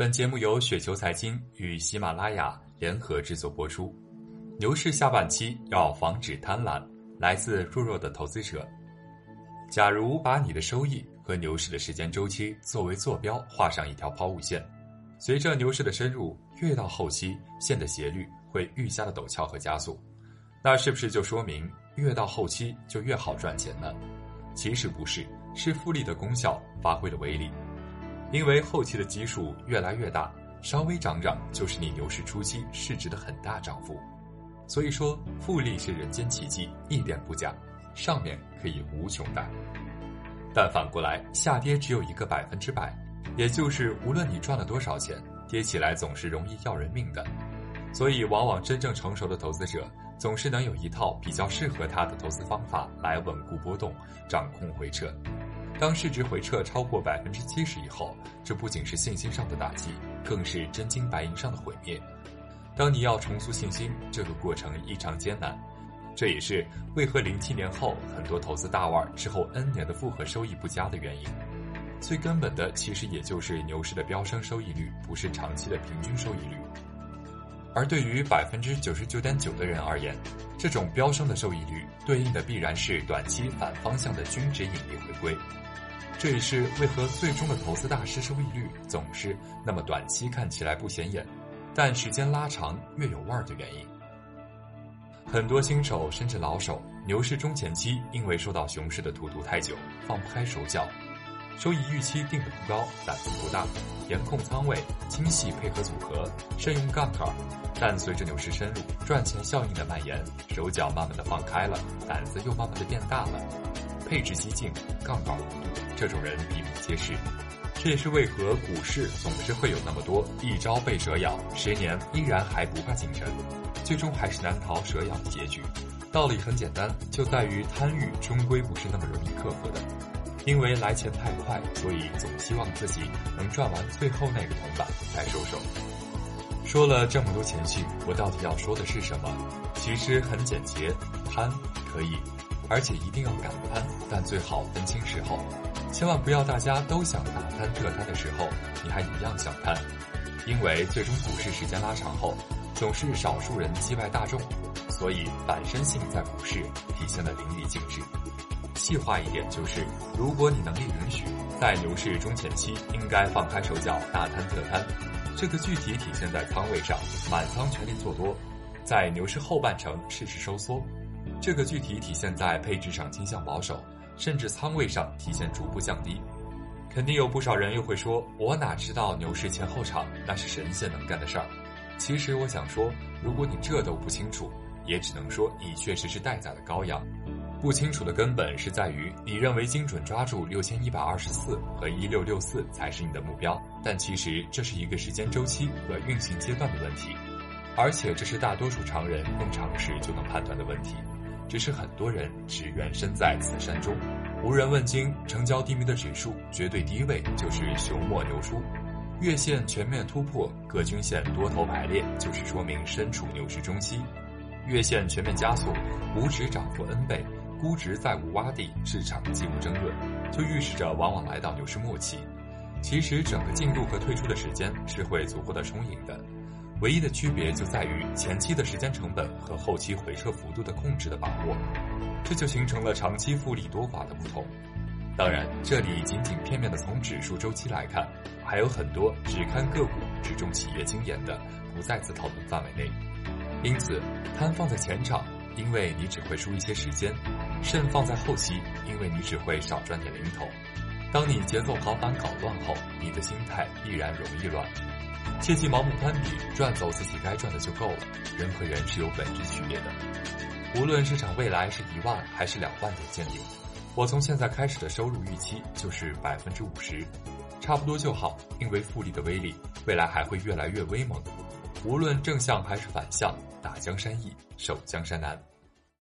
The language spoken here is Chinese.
本节目由雪球财经与喜马拉雅联合制作播出。牛市下半期要防止贪婪，来自弱弱的投资者。假如把你的收益和牛市的时间周期作为坐标，画上一条抛物线，随着牛市的深入，越到后期，线的斜率会愈加的陡峭和加速。那是不是就说明越到后期就越好赚钱呢？其实不是，是复利的功效发挥了威力。因为后期的基数越来越大，稍微涨涨就是你牛市初期市值的很大涨幅，所以说复利是人间奇迹，一点不假，上面可以无穷大。但反过来，下跌只有一个百分之百，也就是无论你赚了多少钱，跌起来总是容易要人命的。所以，往往真正成熟的投资者总是能有一套比较适合他的投资方法来稳固波动，掌控回撤。当市值回撤超过百分之七十以后，这不仅是信心上的打击，更是真金白银上的毁灭。当你要重塑信心，这个过程异常艰难。这也是为何零七年后很多投资大腕之后 N 年的复合收益不佳的原因。最根本的其实也就是牛市的飙升收益率不是长期的平均收益率。而对于百分之九十九点九的人而言，这种飙升的收益率对应的必然是短期反方向的均值引力回归。这也是为何最终的投资大师收益率总是那么短期看起来不显眼，但时间拉长越有味儿的原因。很多新手甚至老手，牛市中前期因为受到熊市的荼毒太久，放不开手脚，收益预期定的不高，胆子不大，严控仓位，精细配合组合，慎用杠杆。但随着牛市深入，赚钱效应的蔓延，手脚慢慢的放开了，胆子又慢慢的变大了，配置激进，杠杆无度。这种人比比皆是，这也是为何股市总是会有那么多一朝被蛇咬，十年依然还不怕井绳，最终还是难逃蛇咬的结局。道理很简单，就在于贪欲终归不是那么容易克服的，因为来钱太快，所以总希望自己能赚完最后那个铜板再收手。说了这么多情绪，我到底要说的是什么？其实很简洁，贪可以，而且一定要敢贪，但最好分清时候。千万不要大家都想大贪特贪的时候，你还一样想贪，因为最终股市时间拉长后，总是少数人击败大众，所以反身性在股市体现的淋漓尽致。细化一点就是，如果你能力允许，在牛市中前期应该放开手脚大贪特贪，这个具体体现在仓位上，满仓全力做多；在牛市后半程适时收缩，这个具体体现在配置上倾向保守。甚至仓位上体现逐步降低，肯定有不少人又会说：“我哪知道牛市前后场那是神仙能干的事儿。”其实我想说，如果你这都不清楚，也只能说你确实是待宰的羔羊。不清楚的根本是在于你认为精准抓住六千一百二十四和一六六四才是你的目标，但其实这是一个时间周期和运行阶段的问题，而且这是大多数常人用常识就能判断的问题。只是很多人只缘身在此山中，无人问津。成交低迷的指数绝对低位就是熊末牛出，月线全面突破，各均线多头排列，就是说明身处牛市中期。月线全面加速，股指涨幅 N 倍，估值再无洼地，市场既无争论，就预示着往往来到牛市末期。其实整个进入和退出的时间是会足够的充盈的。唯一的区别就在于前期的时间成本和后期回撤幅度的控制的把握，这就形成了长期复利多寡的不同。当然，这里仅仅片面的从指数周期来看，还有很多只看个股、只重企业经验的不在此讨论范围内。因此，摊放在前场，因为你只会输一些时间；慎放在后期，因为你只会少赚点零头。当你节奏跑反搞乱后，你的心态必然容易乱。切忌盲目攀比，赚走自己该赚的就够了。人和人是有本质区别的。无论市场未来是一万还是两万点见顶，我从现在开始的收入预期就是百分之五十，差不多就好。因为复利的威力，未来还会越来越威猛。无论正向还是反向，打江山易，守江山难。